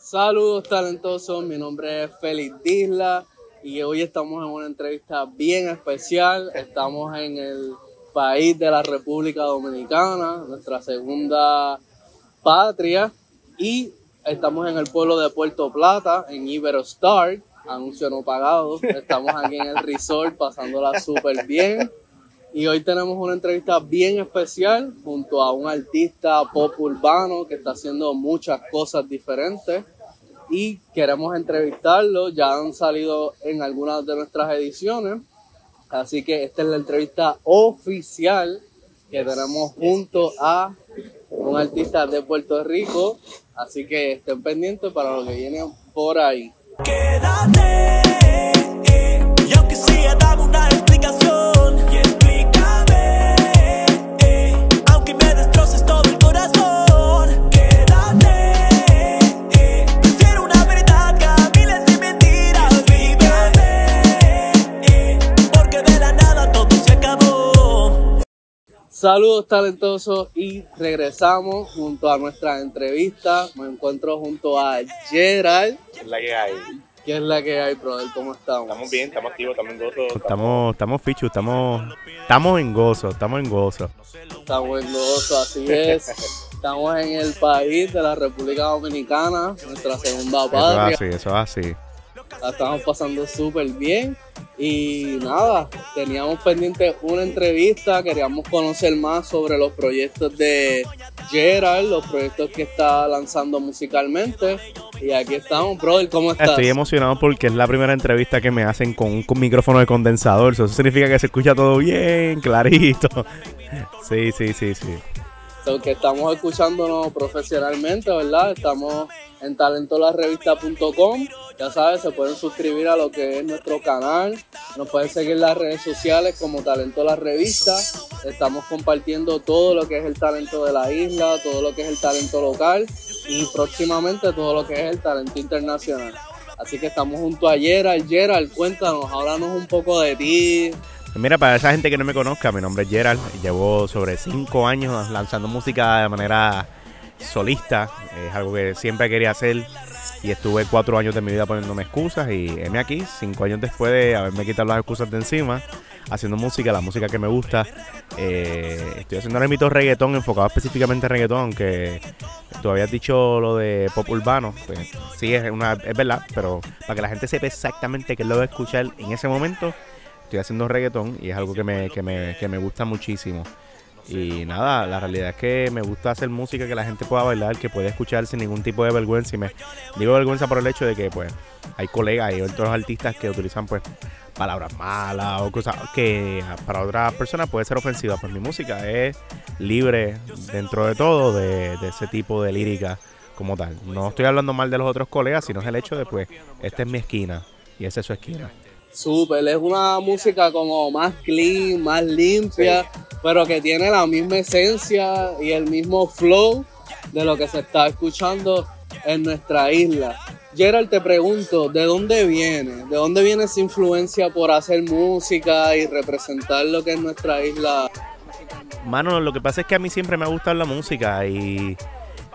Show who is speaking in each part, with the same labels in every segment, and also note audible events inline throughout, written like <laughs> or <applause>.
Speaker 1: Saludos talentosos, mi nombre es Félix Disla y hoy estamos en una entrevista bien especial. Estamos en el país de la República Dominicana, nuestra segunda patria, y estamos en el pueblo de Puerto Plata, en Iberostar, anuncio no pagado. Estamos aquí en el resort pasándola súper bien. Y hoy tenemos una entrevista bien especial junto a un artista pop urbano que está haciendo muchas cosas diferentes y queremos entrevistarlo. Ya han salido en algunas de nuestras ediciones. Así que esta es la entrevista oficial que tenemos junto a un artista de Puerto Rico. Así que estén pendientes para lo que viene por ahí. Quédate, eh, yo quisiera dar una Saludos talentosos y regresamos junto a nuestra entrevista. Me encuentro junto a Gerald.
Speaker 2: Es la que hay.
Speaker 1: ¿Qué es la que hay, brother? ¿Cómo estamos?
Speaker 2: Estamos bien, estamos activos, estamos en gozo.
Speaker 3: Estamos, estamos fichu, estamos, estamos en gozo, estamos en gozo.
Speaker 1: Estamos en gozo, así es. <laughs> Estamos en el país de la República Dominicana, nuestra segunda
Speaker 3: Eso es
Speaker 1: patria.
Speaker 3: así, eso es así.
Speaker 1: La estamos pasando súper bien. Y nada, teníamos pendiente una entrevista, queríamos conocer más sobre los proyectos de Gerald, los proyectos que está lanzando musicalmente. Y aquí estamos, brother, ¿cómo estás?
Speaker 3: Estoy emocionado porque es la primera entrevista que me hacen con un micrófono de condensador. Eso significa que se escucha todo bien, clarito. <laughs> Sí, sí, sí, sí.
Speaker 1: So, que estamos escuchándonos profesionalmente, ¿verdad? Estamos en talentolarrevista.com. Ya sabes, se pueden suscribir a lo que es nuestro canal. Nos pueden seguir en las redes sociales como Talento La Revista. Estamos compartiendo todo lo que es el talento de la isla, todo lo que es el talento local y próximamente todo lo que es el talento internacional. Así que estamos junto a Gerald. Gerald, cuéntanos, háblanos un poco de ti,
Speaker 3: Mira, para esa gente que no me conozca, mi nombre es Gerald. Llevo sobre cinco años lanzando música de manera solista. Es algo que siempre quería hacer. Y estuve cuatro años de mi vida poniéndome excusas. Y heme aquí, cinco años después de haberme quitado las excusas de encima, haciendo música, la música que me gusta. Eh, estoy haciendo ahora mismo reggaetón, enfocado específicamente en reggaetón, aunque tú habías dicho lo de pop urbano. Pues, sí, es, una, es verdad, pero para que la gente sepa exactamente qué es lo que escuchar en ese momento, estoy haciendo reggaetón y es algo que me, que me, que me gusta muchísimo. Y nada, la realidad es que me gusta hacer música que la gente pueda bailar, que pueda escuchar sin ningún tipo de vergüenza. Y me digo vergüenza por el hecho de que pues hay colegas y otros artistas que utilizan pues palabras malas o cosas que para otras personas puede ser ofensiva. Pues mi música es libre dentro de todo de, de ese tipo de lírica como tal. No estoy hablando mal de los otros colegas, sino es el hecho de pues esta es mi esquina y esa es su esquina.
Speaker 1: Súper, es una música como más clean, más limpia, pero que tiene la misma esencia y el mismo flow de lo que se está escuchando en nuestra isla. Gerald, te pregunto, ¿de dónde viene? ¿De dónde viene esa influencia por hacer música y representar lo que es nuestra isla?
Speaker 3: Mano, lo que pasa es que a mí siempre me ha gustado la música y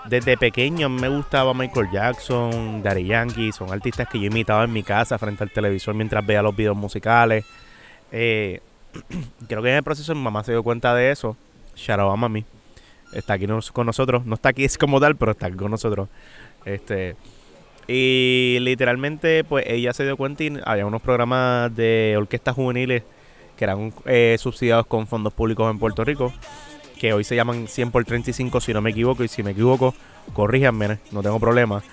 Speaker 3: desde pequeño me gustaba Michael Jackson, Daddy Yankee, son artistas que yo imitaba en mi casa frente al televisor mientras veía los videos musicales. Eh, <clears throat> creo que en el proceso mi mamá se dio cuenta de eso. Shout out a mami. Está aquí con nosotros. No está aquí es <laughs> como tal, pero está aquí con nosotros. Este. Y literalmente, pues ella se dio cuenta y había unos programas de orquestas juveniles que eran eh, subsidiados con fondos públicos en Puerto Rico que hoy se llaman 100 por 35 si no me equivoco y si me equivoco corríjanme no tengo problema.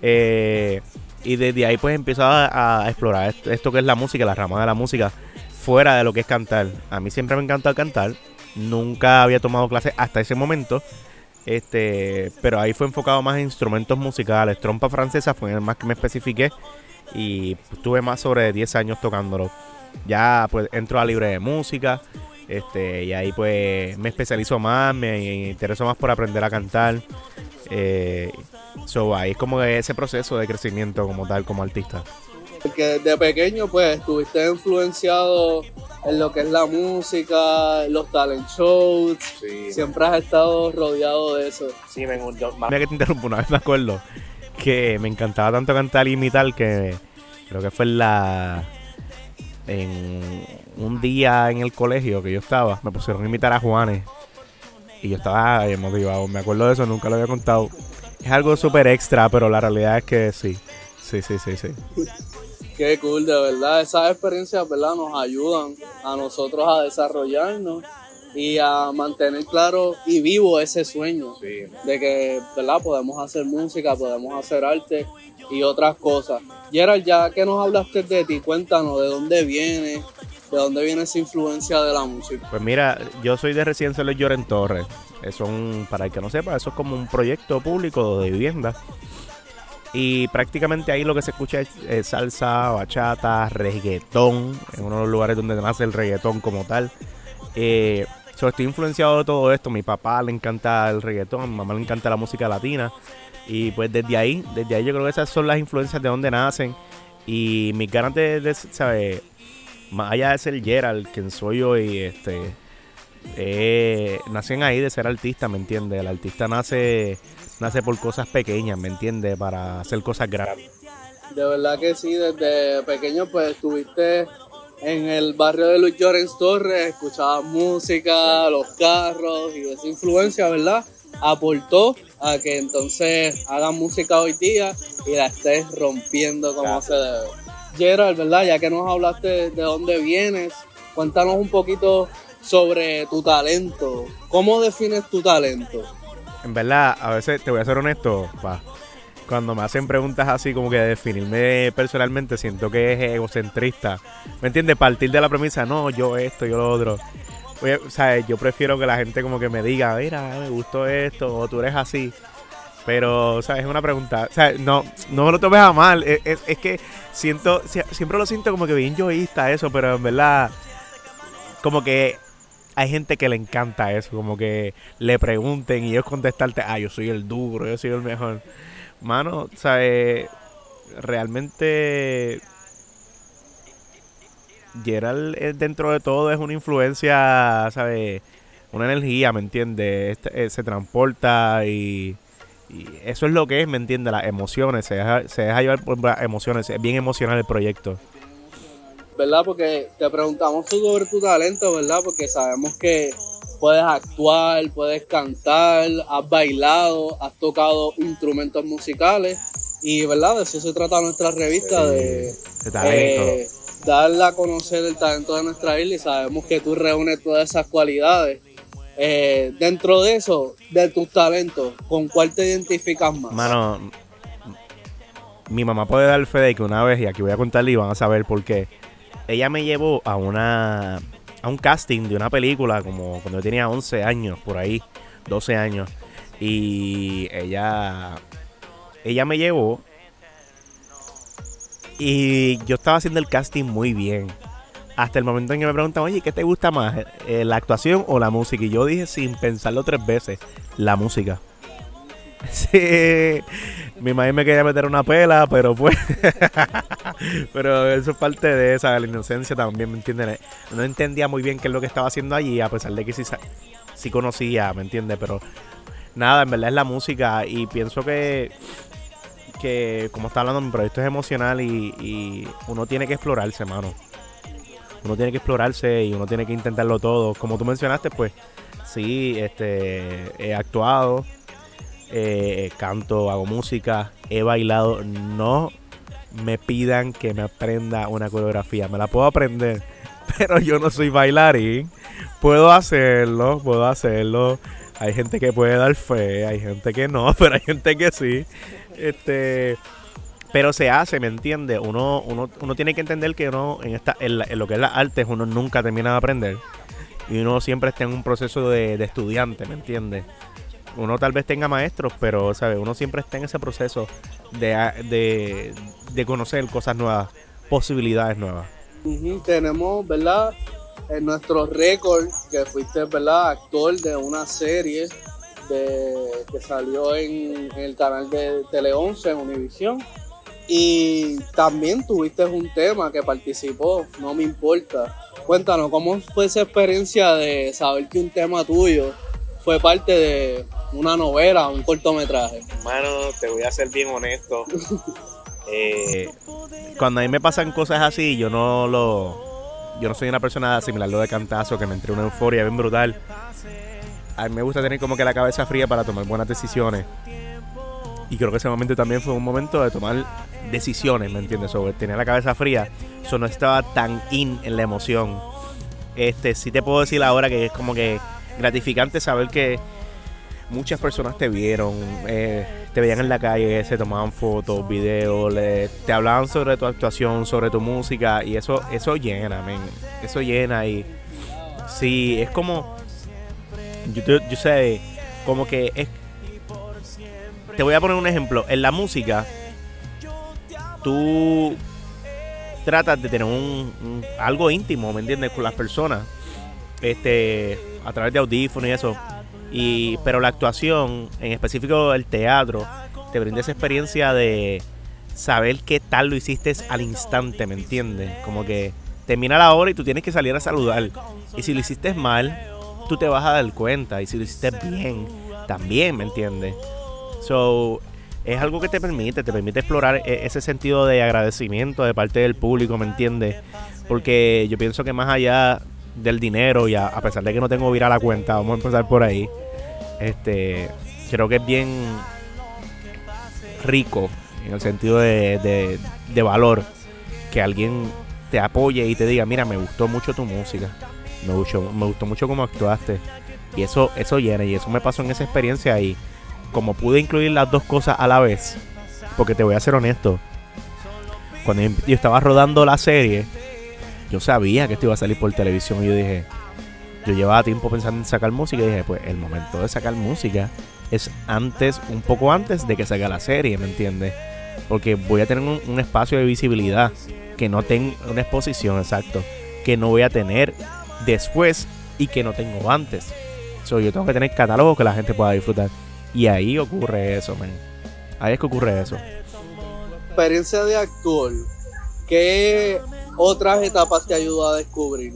Speaker 3: Eh, y desde ahí pues empiezo a, a explorar esto, que es la música la rama de la música fuera de lo que es cantar. A mí siempre me ha encantado cantar nunca había tomado clases hasta ese momento este pero ahí fue enfocado más en instrumentos musicales. Trompa francesa fue el más que me especifiqué y tuve más sobre 10 años tocándolo. Ya pues entro a libre de música este, y ahí pues me especializo más, me intereso más por aprender a cantar. Eh, so, ahí es como ese proceso de crecimiento como tal, como artista.
Speaker 1: Porque desde pequeño pues estuviste influenciado en lo que es la música, los talent shows,
Speaker 2: Sí,
Speaker 1: siempre has estado rodeado de eso.
Speaker 2: sí me.
Speaker 3: Mira que te interrumpo una vez, me acuerdo que me encantaba tanto cantar y imitar que creo que fue en la en un día en el colegio que yo estaba, me pusieron a imitar a Juanes y yo estaba motivado, me acuerdo de eso, nunca lo había contado. Es algo súper extra, pero la realidad es que sí, sí, sí, sí, sí.
Speaker 1: Qué cool, de verdad. Esas experiencias, ¿verdad? Nos ayudan a nosotros a desarrollarnos y a mantener claro y vivo ese sueño de que, ¿verdad? Podemos hacer música, podemos hacer arte y otras cosas. Gerald, ya que nos hablaste de ti, cuéntanos de dónde viene, de dónde viene esa influencia de la música.
Speaker 3: Pues mira, yo soy de Residencia Los Lloren Torres. Es un, para el que no sepa, eso es como un proyecto público de vivienda. Y prácticamente ahí lo que se escucha es, salsa, bachata, reggaetón, en uno de los lugares donde nace el reggaetón como tal. Eh, estoy influenciado de todo esto. Mi papá le encanta el reggaetón, a mi mamá le encanta la música latina. Y pues desde ahí, desde ahí yo creo que esas son las influencias de donde nacen. Y mis ganas de, de ¿sabes? Más allá de ser Gerald, quien soy yo y este... Eh, nacen ahí de ser artista, ¿me entiendes? El artista nace, nace por cosas pequeñas, ¿me entiendes? Para hacer cosas grandes.
Speaker 1: De verdad que sí, desde pequeño pues estuviste en el barrio de Luis Llorens Torres, escuchabas música, los carros y esa influencia, ¿verdad? Aportó a que entonces hagan música hoy día y la estés rompiendo como se debe. Gerald, ¿verdad? Ya que nos hablaste de dónde vienes, cuéntanos un poquito sobre tu talento. ¿Cómo defines tu talento?
Speaker 3: En verdad, a veces te voy a ser honesto, pa, cuando me hacen preguntas así como que de definirme personalmente, siento que es egocentrista. ¿Me entiendes? Partir de la premisa, no, yo esto, yo lo otro. Oye, sea, yo prefiero que la gente como que me diga, mira, me gustó esto, o tú eres así. Pero, o sea, es una pregunta. O sea, no, no lo tomes a mal. Es, es, que siento, siempre lo siento como que bien yoísta eso, pero en verdad, como que hay gente que le encanta eso, como que le pregunten y ellos contestarte, ah, yo soy el duro, yo soy el mejor. Mano, o sea, realmente Gerald eh, dentro de todo es una influencia, ¿sabes? Una energía, ¿me entiendes? Este, eh, se transporta y, eso es lo que es, ¿me entiendes? Las emociones, se deja, se deja llevar por las emociones, es bien emocional el proyecto.
Speaker 1: ¿Verdad? Porque te preguntamos sobre tu talento, ¿verdad? Porque sabemos que puedes actuar, puedes cantar, has bailado, has tocado instrumentos musicales y, ¿verdad? De eso se trata nuestra revista, de,
Speaker 3: de talento.
Speaker 1: Eh, darle a conocer el talento de nuestra isla y sabemos que tú reúnes todas esas cualidades. Eh, dentro de eso, de tus talentos, ¿con cuál te identificas más?
Speaker 3: Mano, mi mamá puede dar fe de que una vez, y aquí voy a contarle y van a saber por qué, ella me llevó a una a un casting de una película como cuando yo tenía 11 años, por ahí, 12 años. Y ella ella me llevó y yo estaba haciendo el casting muy bien. Hasta el momento en que me preguntan, oye, ¿qué te gusta más? Eh, ¿La actuación o la música? Y yo dije sin pensarlo tres veces, la música. <laughs> Sí, mi madre me quería meter una pela, pero pues. <laughs> pero eso es parte de esa, la inocencia también, ¿me entiendes? No entendía muy bien qué es lo que estaba haciendo allí, a pesar de que sí, sí conocía, ¿me entiendes? Pero nada, en verdad es la música y pienso que que, como está hablando, mi proyecto es emocional y, uno tiene que explorarse, mano. Uno tiene que explorarse y uno tiene que intentarlo todo. Como tú mencionaste, pues sí, este, he actuado, eh, canto, hago música, he bailado. No me pidan que me aprenda una coreografía, me la puedo aprender, <laughs> pero yo no soy bailarín. Puedo hacerlo, puedo hacerlo. Hay gente que puede dar fe, hay gente que no, <laughs> pero hay gente que sí. Este, pero se hace, ¿me entiendes? Uno, uno, uno tiene que entender que uno en esta en, lo que es las artes uno nunca termina de aprender y uno siempre está en un proceso de, estudiante, ¿me entiendes? Uno tal vez tenga maestros, pero ¿sabes? uno siempre está en ese proceso de, de, de conocer cosas nuevas, posibilidades nuevas.
Speaker 1: Tenemos, ¿verdad? En nuestro récord que fuiste, ¿verdad? Actor de una serie que salió en, el canal de Tele 11 en Univisión. Y también tuviste un tema que participó, no me importa. Cuéntanos, ¿cómo fue esa experiencia de saber que un tema tuyo fue parte de, una novela, un cortometraje.
Speaker 2: Mano, te voy a ser bien honesto. <laughs> Eh,
Speaker 3: cuando a mí me pasan cosas así, yo no lo. Yo no soy una persona similar a lo de cantazo que me entré una euforia bien brutal. A mí me gusta tener como que la cabeza fría para tomar buenas decisiones. Y creo que ese momento también fue un momento de tomar decisiones, ¿me entiendes? Sobre tener la cabeza fría. Eso no estaba tan in en la emoción. Este, sí te puedo decir ahora que es como que gratificante saber que muchas personas te vieron, eh, te veían en la calle, se tomaban fotos, videos, le- te hablaban sobre tu actuación, sobre tu música y eso, eso llena, men. Eso llena y sí, es como, yo- yo sé, como que es, te voy a poner un ejemplo, en la música, tú tratas de tener un, algo íntimo, ¿me entiendes? Con las personas, este, a través de audífonos y eso. Y, pero la actuación, en específico el teatro, te brinda esa experiencia de saber qué tal lo hiciste al instante, ¿me entiendes? Como que termina la hora y tú tienes que salir a saludar. Y si lo hiciste mal, tú te vas a dar cuenta. Y si lo hiciste bien, también, ¿me entiendes? So, es algo que te permite, te permite explorar e- ese sentido de agradecimiento de parte del público, ¿me entiendes? Porque yo pienso que más allá del dinero y a, a pesar de que no tengo viral la cuenta, vamos a empezar por ahí. Este, creo que es bien rico en el sentido de, de- valor que alguien te apoye y te diga, mira, me gustó mucho tu música, me gustó, me gustó mucho cómo actuaste. Y eso, eso llena, y eso me pasó en esa experiencia y como pude incluir las dos cosas a la vez, porque te voy a ser honesto, cuando yo estaba rodando la serie, yo sabía que esto iba a salir por televisión y yo dije, yo llevaba tiempo pensando en sacar música y dije, pues el momento de sacar música es antes, un poco antes de que salga la serie, ¿me entiendes? Porque voy a tener un, un espacio de visibilidad que no tengo, una exposición, exacto, que no voy a tener después y que no tengo antes. So, yo tengo que tener catálogo que la gente pueda disfrutar. Y ahí ocurre eso, man. Ahí es que ocurre eso.
Speaker 1: Experiencia de actor, ¿qué otras etapas te ayudó a descubrir?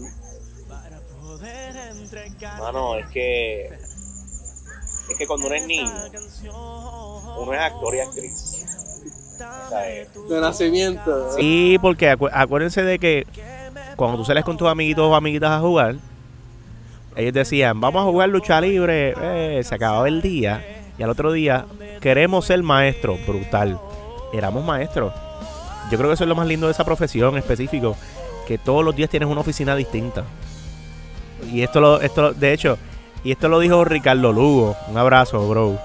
Speaker 2: mano, es que. Es que cuando uno es niño, uno es actor y actriz. O sea, eh,
Speaker 1: De nacimiento.
Speaker 3: Sí, porque acu- acuérdense de que cuando tú sales con tus amiguitos o amiguitas a jugar, ellos decían, vamos a jugar lucha libre, eh, se acababa el día, y al otro día, queremos ser maestros, brutal. Éramos maestros. Yo creo que eso es lo más lindo de esa profesión específico, que todos los días tienes una oficina distinta. Y esto lo, esto de hecho, y esto lo dijo Ricardo Lugo, un abrazo, bro.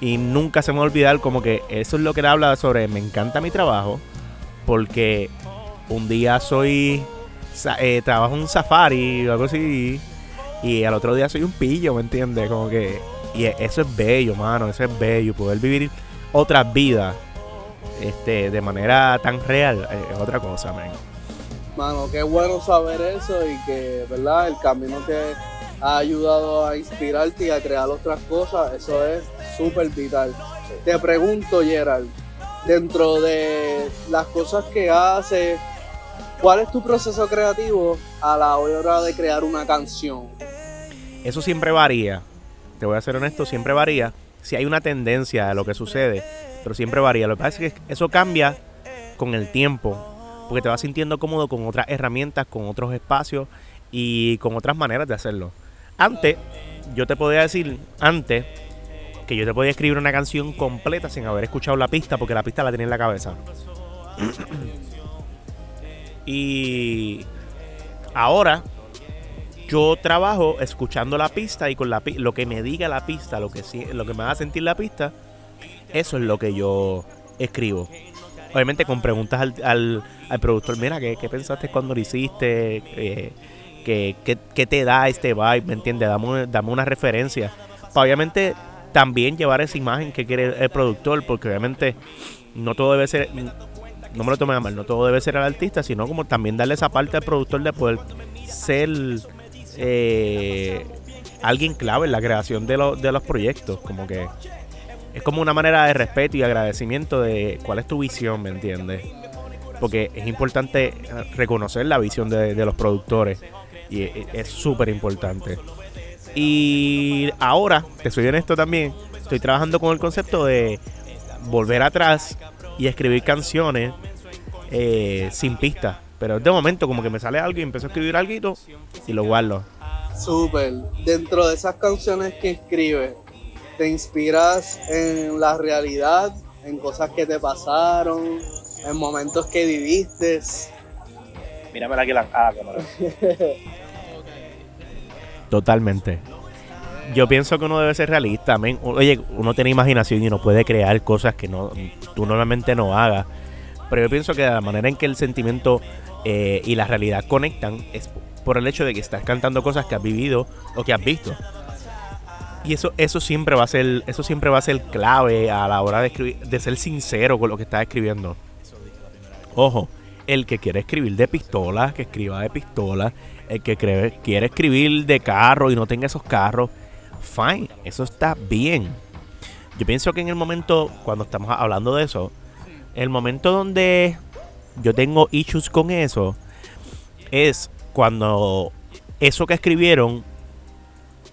Speaker 3: Y nunca se me va a olvidar como que eso es lo que él habla sobre me encanta mi trabajo porque un día soy eh, trabajo en un safari o algo así y al otro día soy un pillo, ¿me entiendes? Como que y e- eso es bello, mano, eso es bello poder vivir otras vidas este de manera tan real eh, es otra cosa, man.
Speaker 1: Mano, qué bueno saber eso y que, ¿verdad? El camino que ha ayudado a inspirarte y a crear otras cosas, eso es súper vital. Te pregunto, Gerald, dentro de las cosas que haces, ¿cuál es tu proceso creativo a la hora de crear una canción?
Speaker 3: Eso siempre varía. Te voy a ser honesto, siempre varía. Si hay una tendencia a lo que sucede, pero siempre varía. Lo que pasa es que eso cambia con el tiempo, porque te vas sintiendo cómodo con otras herramientas, con otros espacios y con otras maneras de hacerlo. Antes, yo te podía decir, antes, que yo te podía escribir una canción completa sin haber escuchado la pista, porque la pista la tenía en la cabeza. <clears throat> y ahora yo trabajo escuchando la pista y con la lo que me diga la pista, lo que lo que me haga sentir la pista, eso es lo que yo escribo. Obviamente con preguntas al, al- productor, mira, ¿qué, qué pensaste cuando lo hiciste? Eh, ¿qué, qué- qué te da este vibe? ¿Me entiendes? Dame, dame una referencia. Para obviamente también llevar esa imagen que quiere el productor, porque obviamente no todo debe ser, no me lo tomen a mal, no todo debe ser al artista, sino como también darle esa parte al productor de poder ser eh, alguien clave en la creación de, lo- de los proyectos. Como que es como una manera de respeto y agradecimiento de cuál es tu visión, ¿me entiendes? Porque es importante reconocer la visión de, de los productores y es súper importante. Y ahora, te soy honesto también, estoy trabajando con el concepto de volver atrás y escribir canciones eh, sin pista. Pero de momento como que me sale algo y empiezo a escribir algo y lo guardo.
Speaker 1: Súper. Dentro de esas canciones que escribes, ¿te inspiras en la realidad, en cosas que te pasaron, en momentos que viviste?
Speaker 2: Míramela aquí la ah, cámara. <laughs>
Speaker 3: Totalmente. Yo pienso que uno debe ser realista. Oye, uno tiene imaginación y uno puede crear cosas que no tú normalmente no hagas. Pero yo pienso que la manera en que el sentimiento eh, y la realidad conectan es por el hecho de que estás cantando cosas que has vivido o que has visto. Y eso, eso siempre va a ser, eso siempre va a ser clave a la hora de escribir, de ser sincero con lo que estás escribiendo. Ojo, el que quiere escribir de pistola, que escriba de pistola. El que quiere escribir de carro y no tenga esos carros, fine, eso está bien. Yo pienso que en el momento, cuando estamos hablando de eso, el momento donde yo tengo issues con eso es cuando eso que escribieron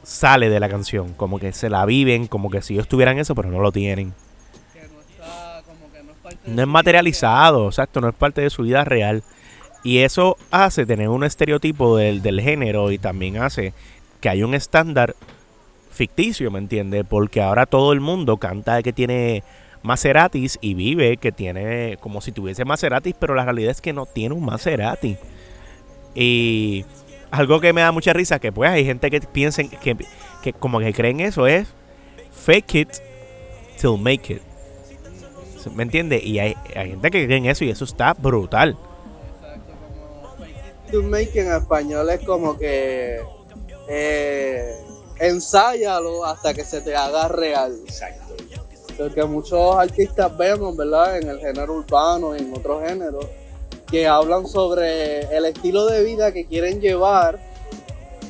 Speaker 3: sale de la canción, como que se la viven, como que si ellos tuvieran eso, pero no lo tienen. no, es materializado, exacto, no es parte de su vida real. Y eso hace tener un estereotipo del, del género y también hace que hay un estándar ficticio, ¿me entiendes? Porque ahora todo el mundo canta que tiene Maseratis y vive que tiene como si tuviese Maseratis, pero la realidad es que no tiene un Maserati. Y algo que me da mucha risa, que pues hay gente que piensen que, que como que creen eso es fake it till make it. ¿Me entiende? Y hay, gente que creen eso y eso está brutal.
Speaker 1: To make en español es como que eh, ensáyalo hasta que se te haga real. Exacto. Porque muchos artistas vemos, ¿verdad? En el género urbano y en otros géneros, que hablan sobre el estilo de vida que quieren llevar,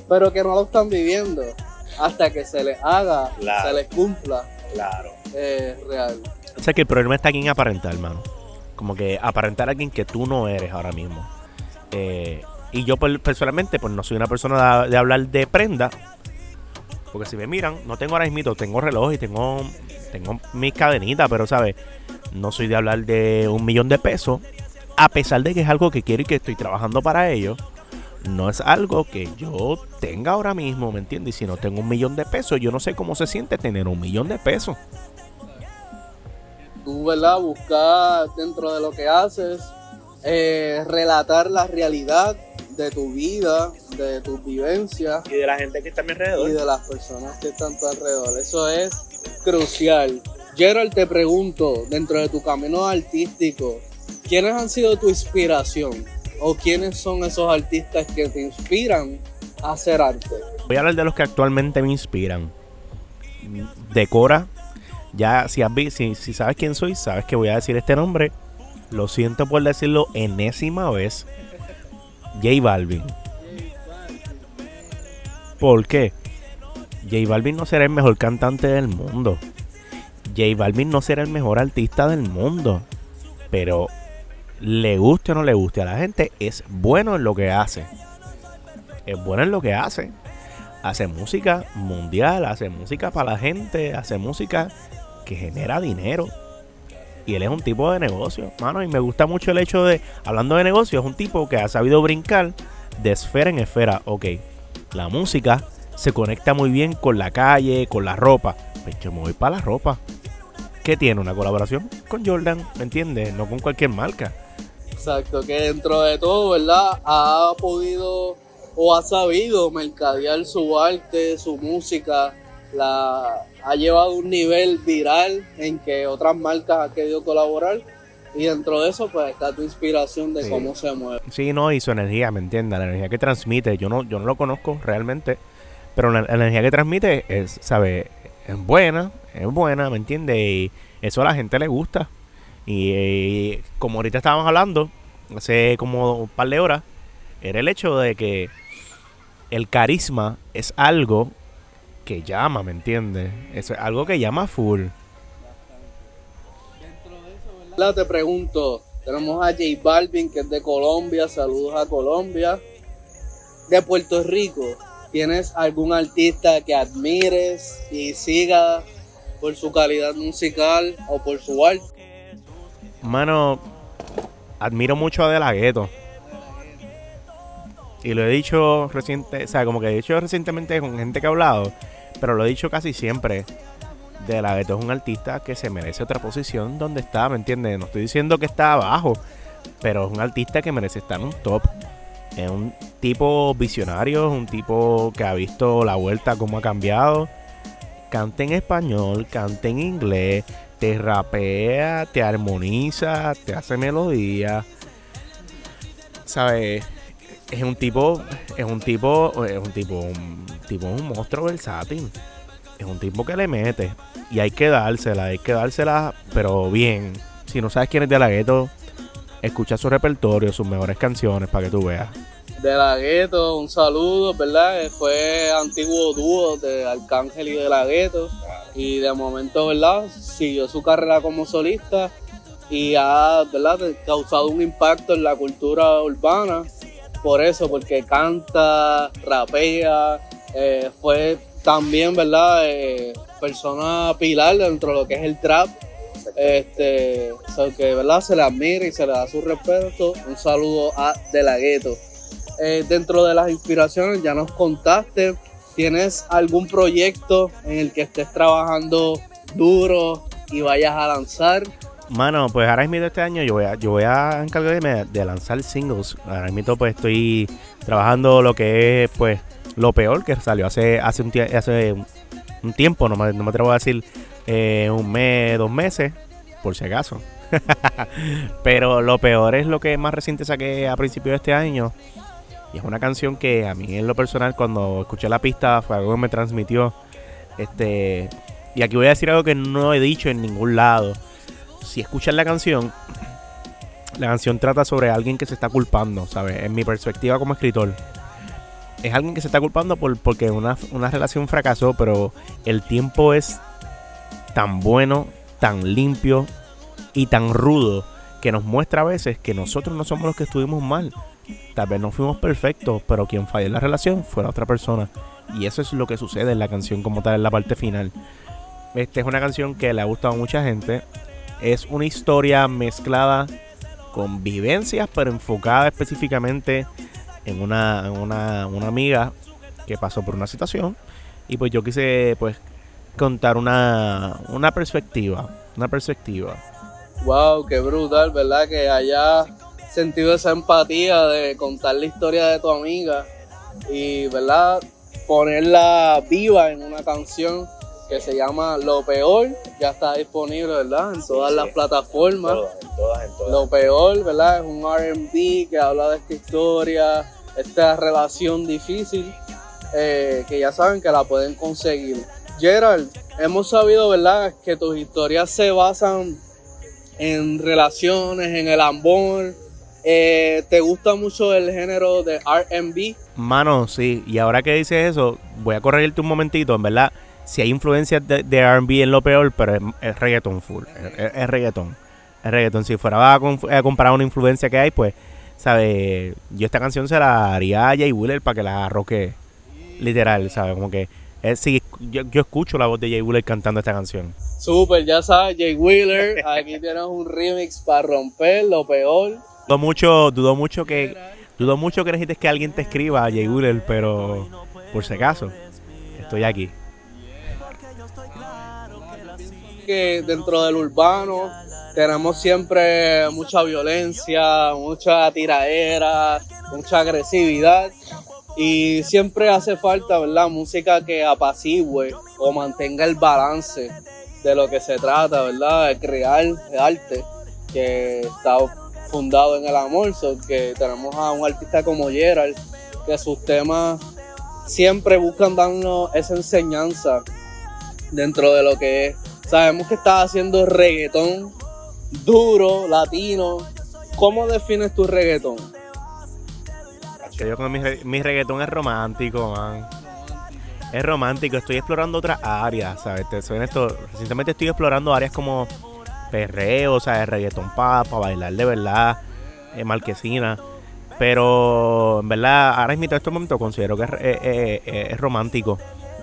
Speaker 1: pero que no lo están viviendo hasta que se les haga, se les cumpla.
Speaker 2: Claro.
Speaker 1: Eh, real.
Speaker 3: O sea que el problema está aquí en aparentar, hermano. Como que aparentar a alguien que tú no eres ahora mismo. Eh, y yo personalmente, pues no soy una persona de, hablar de prenda. Porque si me miran, no tengo ahora tengo reloj y tengo, tengo mis cadenitas, pero sabes, no soy de hablar de un millón de pesos a pesar de que es algo que quiero y que estoy trabajando para ello, no es algo que yo tenga ahora mismo, ¿me entiendes? Y si no tengo un millón de pesos, yo no sé cómo se siente tener un millón de pesos.
Speaker 1: Tú, ¿verdad? Buscar dentro de lo que haces, eh, relatar la realidad de tu vida, de tus vivencias.
Speaker 2: Y de la gente que está a mi alrededor.
Speaker 1: Y de las personas que están a tu alrededor. Eso es crucial. Gerald, te pregunto, dentro de tu camino artístico, ¿quiénes han sido tu inspiración? ¿O quiénes son esos artistas que te inspiran a hacer arte?
Speaker 3: Voy a hablar de los que actualmente me inspiran. Decora. Ya, si, si, si sabes quién soy, sabes que voy a decir este nombre. Lo siento por decirlo enésima vez. J Balvin. ¿Por qué? J Balvin no será el mejor cantante del mundo. J Balvin no será el mejor artista del mundo. Pero le guste o no le guste a la gente, es bueno en lo que hace. Es bueno en lo que hace. Hace música mundial, hace música para la gente, hace música que genera dinero. Y él es un tipo de negocio, mano. Y me gusta mucho el hecho de, hablando de negocio, es un tipo que ha sabido brincar de esfera en esfera. Ok, la música se conecta muy bien con la calle, con la ropa. Pues yo me voy para la ropa. ¿Qué tiene? Una colaboración con Jordan, ¿me entiendes? No con cualquier marca.
Speaker 1: Exacto, que dentro de todo, ¿verdad? Ha podido o ha sabido mercadear su arte, su música, la ha llevado a un nivel viral en que otras marcas han querido colaborar y dentro de eso pues está tu inspiración de cómo se mueve.
Speaker 3: Sí, no, y su energía, ¿me entiendes? La energía que transmite, yo no yo no lo conozco realmente, pero la, energía que transmite es, ¿sabes? Es buena, es buena, ¿me entiendes? Y eso a la gente le gusta. Y, como ahorita estábamos hablando, hace como un par de horas, era el hecho de que el carisma es algo que llama, ¿me entiendes? es algo que llama full.
Speaker 1: Dentro de eso, Te pregunto, tenemos a J Balvin, que es de Colombia, saludos a Colombia. De Puerto Rico, ¿tienes algún artista que admires y siga por su calidad musical o por su arte?
Speaker 3: Mano, admiro mucho a De La Ghetto. Y lo he dicho reciente, o sea, como que he dicho recientemente con gente que ha hablado, pero lo he dicho casi siempre. De La Ghetto es un artista que se merece otra posición donde está, ¿me entiendes? No estoy diciendo que está abajo, pero es un artista que merece estar en un top. Es un tipo visionario, es un tipo que ha visto la vuelta, cómo ha cambiado. Canta en español, canta en inglés, te rapea, te armoniza, te hace melodía. ¿Sabes? Es un tipo, es un tipo, es un tipo, un tipo, un monstruo versátil. Es un tipo que le mete. Y hay que dársela, hay que dársela, pero bien. Si no sabes quién es de la gueto, escucha su repertorio, sus mejores canciones para que tú veas.
Speaker 1: De la gueto, un saludo, ¿verdad? Fue antiguo dúo de Arcángel y de la gueto. Y de momento, ¿verdad? Siguió su carrera como solista y ha, ¿verdad? Causado un impacto en la cultura urbana. Por eso, porque canta, rapea, eh, fue también, ¿verdad? Eh, persona pilar dentro de lo que es el trap. Este, que verdad se le admira y se le da su respeto. Un saludo a De La Gueto. Eh, dentro de las inspiraciones, ya nos contaste. ¿Tienes algún proyecto en el que estés trabajando duro y vayas a lanzar?
Speaker 3: Mano, pues ahora mismo este año yo voy a, yo voy a encargarme de lanzar singles. Ahora mismo pues estoy trabajando lo que es pues lo peor que salió hace, hace, un, hace un tiempo, no me, no me atrevo a decir eh, un mes, dos meses, por si acaso. <laughs> Pero lo peor es lo que más reciente saqué a principios de este año. Y es una canción que a mí en lo personal cuando escuché la pista fue algo que me transmitió. Este, y aquí voy a decir algo que no he dicho en ningún lado. Si escuchas la canción, la canción trata sobre alguien que se está culpando, ¿sabes? En mi perspectiva como escritor es alguien que se está culpando por, porque una, una relación fracasó, pero el tiempo es tan bueno, tan limpio y tan rudo que nos muestra a veces que nosotros no somos los que estuvimos mal. Tal vez no fuimos perfectos, pero quien falló en la relación fue la otra persona. Y eso es lo que sucede en la canción como tal en la parte final. Esta es una canción que le ha gustado a mucha gente. Es una historia mezclada con vivencias, pero enfocada específicamente en una, una, una amiga que pasó por una situación y pues yo quise pues contar una, una perspectiva, una perspectiva.
Speaker 1: Wow, qué brutal, ¿verdad? Que haya sentido esa empatía de contar la historia de tu amiga y, ¿verdad? Ponerla viva en una canción que se llama Lo Peor, ya está disponible, ¿verdad? En todas las plataformas. Lo Peor, ¿verdad? Es un RB que habla de esta historia, esta relación difícil, eh, que ya saben que la pueden conseguir. Gerald, hemos sabido, ¿verdad?, que tus historias se basan en relaciones, en el amor. Eh, ¿Te gusta mucho el género de RB?
Speaker 3: Mano, sí. Y ahora que dices eso, voy a corregirte un momentito, en verdad. Si hay influencias de, RB en lo peor, pero es, reggaeton full. Es, reggaeton. Es reggaeton. Si fuera a, comparar una influencia que hay, pues, ¿sabes? Yo esta canción se la haría a Jay Wheeler para que la arroque literal, ¿sabes? Como que es, sí, yo, escucho la voz de Jay Wheeler cantando esta canción.
Speaker 1: Super, ya sabes, Jay Wheeler, aquí tienes un remix para romper lo peor.
Speaker 3: Dudo mucho, dudo mucho que, dudo mucho que necesites que alguien te escriba a Jay Wheeler, pero por si acaso, estoy aquí.
Speaker 1: Dentro del urbano tenemos siempre mucha violencia, mucha tiraera, mucha agresividad y siempre hace falta, ¿verdad? Música que apacigüe o mantenga el balance de lo que se trata, ¿verdad? De crear arte que está fundado en el amor, que tenemos a un artista como Gerald, que sus temas siempre buscan darnos esa enseñanza dentro de lo que es. Sabemos que estás haciendo reggaetón duro, latino. ¿Cómo defines tu reggaetón?
Speaker 3: Yo con mi, mi reggaetón es romántico, man. Es romántico, estoy explorando otras áreas, ¿sabes? recientemente estoy explorando áreas como perreo, ¿sabes? Reggaetón para pa bailar de verdad, eh, marquesina. Pero en verdad, ahora mismo en este momento considero que es, eh, eh, eh, es romántico.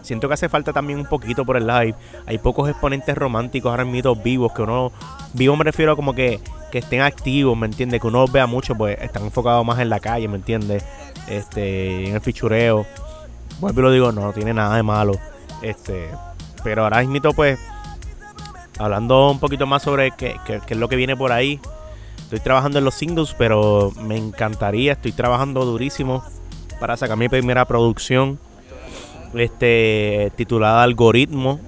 Speaker 3: Siento que hace falta también un poquito por el live. Hay pocos exponentes románticos ahora mismo vivos que uno. Vivo me refiero a como que, que estén activos, ¿me entiendes? Que uno los vea mucho, pues están enfocados más en la calle, ¿me entiendes? Este, en el fichureo. Vuelvo y lo digo, no, tiene nada de malo. Este, pero ahora mismo, pues, hablando un poquito más sobre qué, qué- qué es lo que viene por ahí. Estoy trabajando en los singles, pero me encantaría, estoy trabajando durísimo para sacar mi primera producción. Este, titulada Algoritmo.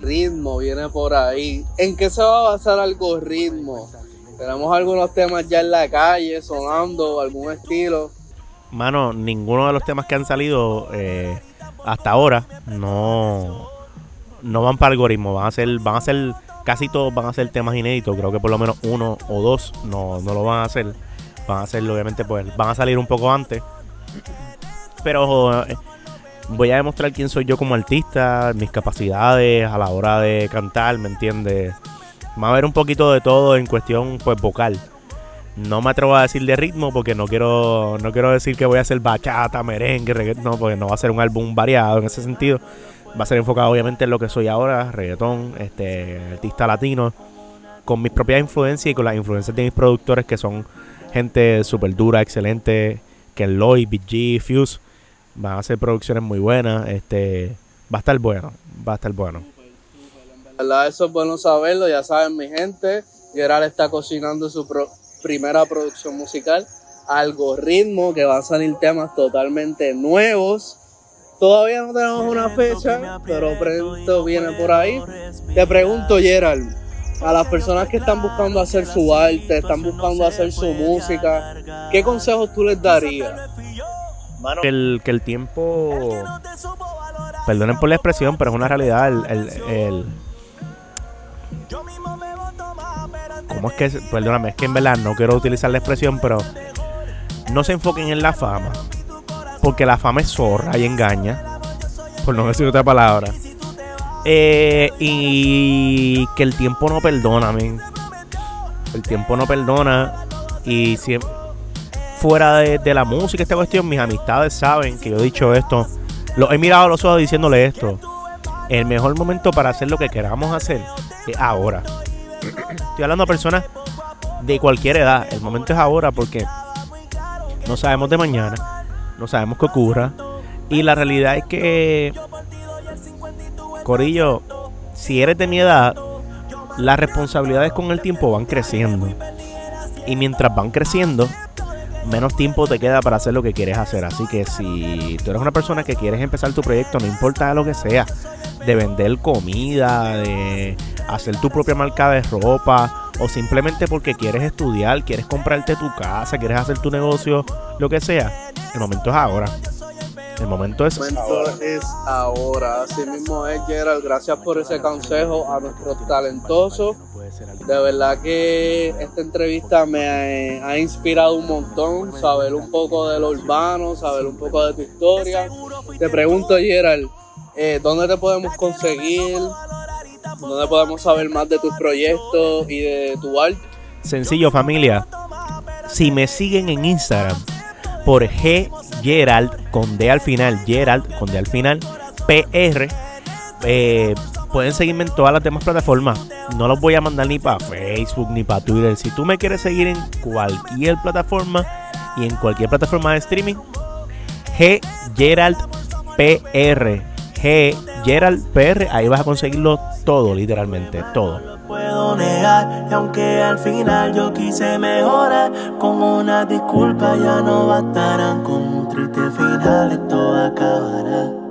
Speaker 1: Ritmo viene por ahí. ¿En qué se va a basar algoritmo? Tenemos algunos temas ya en la calle sonando, algún estilo.
Speaker 3: Mano, ninguno de los temas que han salido eh, hasta ahora no, no van para algoritmo. Van a ser, van a ser, casi todos van a ser temas inéditos. Creo que por lo menos uno o dos no, no lo van a hacer. Van a ser, obviamente, pues, van a salir un poco antes. Pero eh, voy a demostrar quién soy yo como artista, mis capacidades a la hora de cantar, ¿me entiendes? Va a haber un poquito de todo en cuestión, pues, vocal. No me atrevo a decir de ritmo porque no quiero no quiero decir que voy a hacer bachata, merengue, reggaetón, no, porque no va a ser un álbum variado en ese sentido. Va a ser enfocado obviamente en lo que soy ahora, reggaetón, este artista latino, con mis propias influencias y con las influencias de mis productores que son gente súper dura, excelente, Ken Lloyd, Big G, Fuse. Van a hacer producciones muy buenas, este va a estar bueno, va a estar bueno.
Speaker 1: ¿Verdad? Eso es bueno saberlo, ya saben mi gente. Gerard está cocinando su pro- primera producción musical, Algoritmo, que van a salir temas totalmente nuevos. Todavía no tenemos una fecha, pero pronto viene por ahí. Te pregunto, Gerald, a las personas que están buscando hacer su arte, están buscando hacer su música, ¿qué consejos tú les darías?
Speaker 3: Que el, que el tiempo, perdonen por la expresión, pero es una realidad. El, el, ¿Cómo es que? Perdóname, es que en verdad no quiero utilizar la expresión, pero no se enfoquen en la fama. Porque la fama es zorra y engaña. Por no decir otra palabra. Eh, y que el tiempo no perdona, men. El tiempo no perdona. Y siempre fuera de, la música, esta cuestión, mis amistades saben que yo he dicho esto. Los he mirado a los ojos diciéndole esto. El mejor momento para hacer lo que queramos hacer es ahora. <clears throat> Estoy hablando a personas de cualquier edad. El momento es ahora porque no sabemos de mañana. No sabemos qué ocurra. Y la realidad es que, Corillo, si eres de mi edad, las responsabilidades con el tiempo van creciendo. Y mientras van creciendo, menos tiempo te queda para hacer lo que quieres hacer. Así que si tú eres una persona que quieres empezar tu proyecto, no importa lo que sea, de vender comida, de hacer tu propia marca de ropa, o simplemente porque quieres estudiar, quieres comprarte tu casa, quieres hacer tu negocio, lo que sea, el momento es ahora. El momento es
Speaker 1: El momento es ahora. Así mismo es, Gerald. Gracias por ese consejo a nuestros talentosos. De verdad que esta entrevista me ha, ha inspirado un montón, saber un poco de lo urbano, saber un poco de tu historia. Te pregunto, Gerald, eh, ¿dónde te podemos conseguir? ¿Dónde podemos saber más de tus proyectos y de tu arte?
Speaker 3: Sencillo, familia. Si me siguen en Instagram por G Gerald con D al final, Gerald con D al final, PR, eh, pueden seguirme en todas las demás plataformas. No los voy a mandar ni para Facebook ni para Twitter. Si tú me quieres seguir en cualquier plataforma y en cualquier plataforma de streaming, G Gerald PR. G Gerald PR, ahí vas a conseguirlo todo, literalmente, todo.
Speaker 4: puedo negar y aunque al final yo quise mejorar con una disculpa ya no bastarán con un triste final esto acabará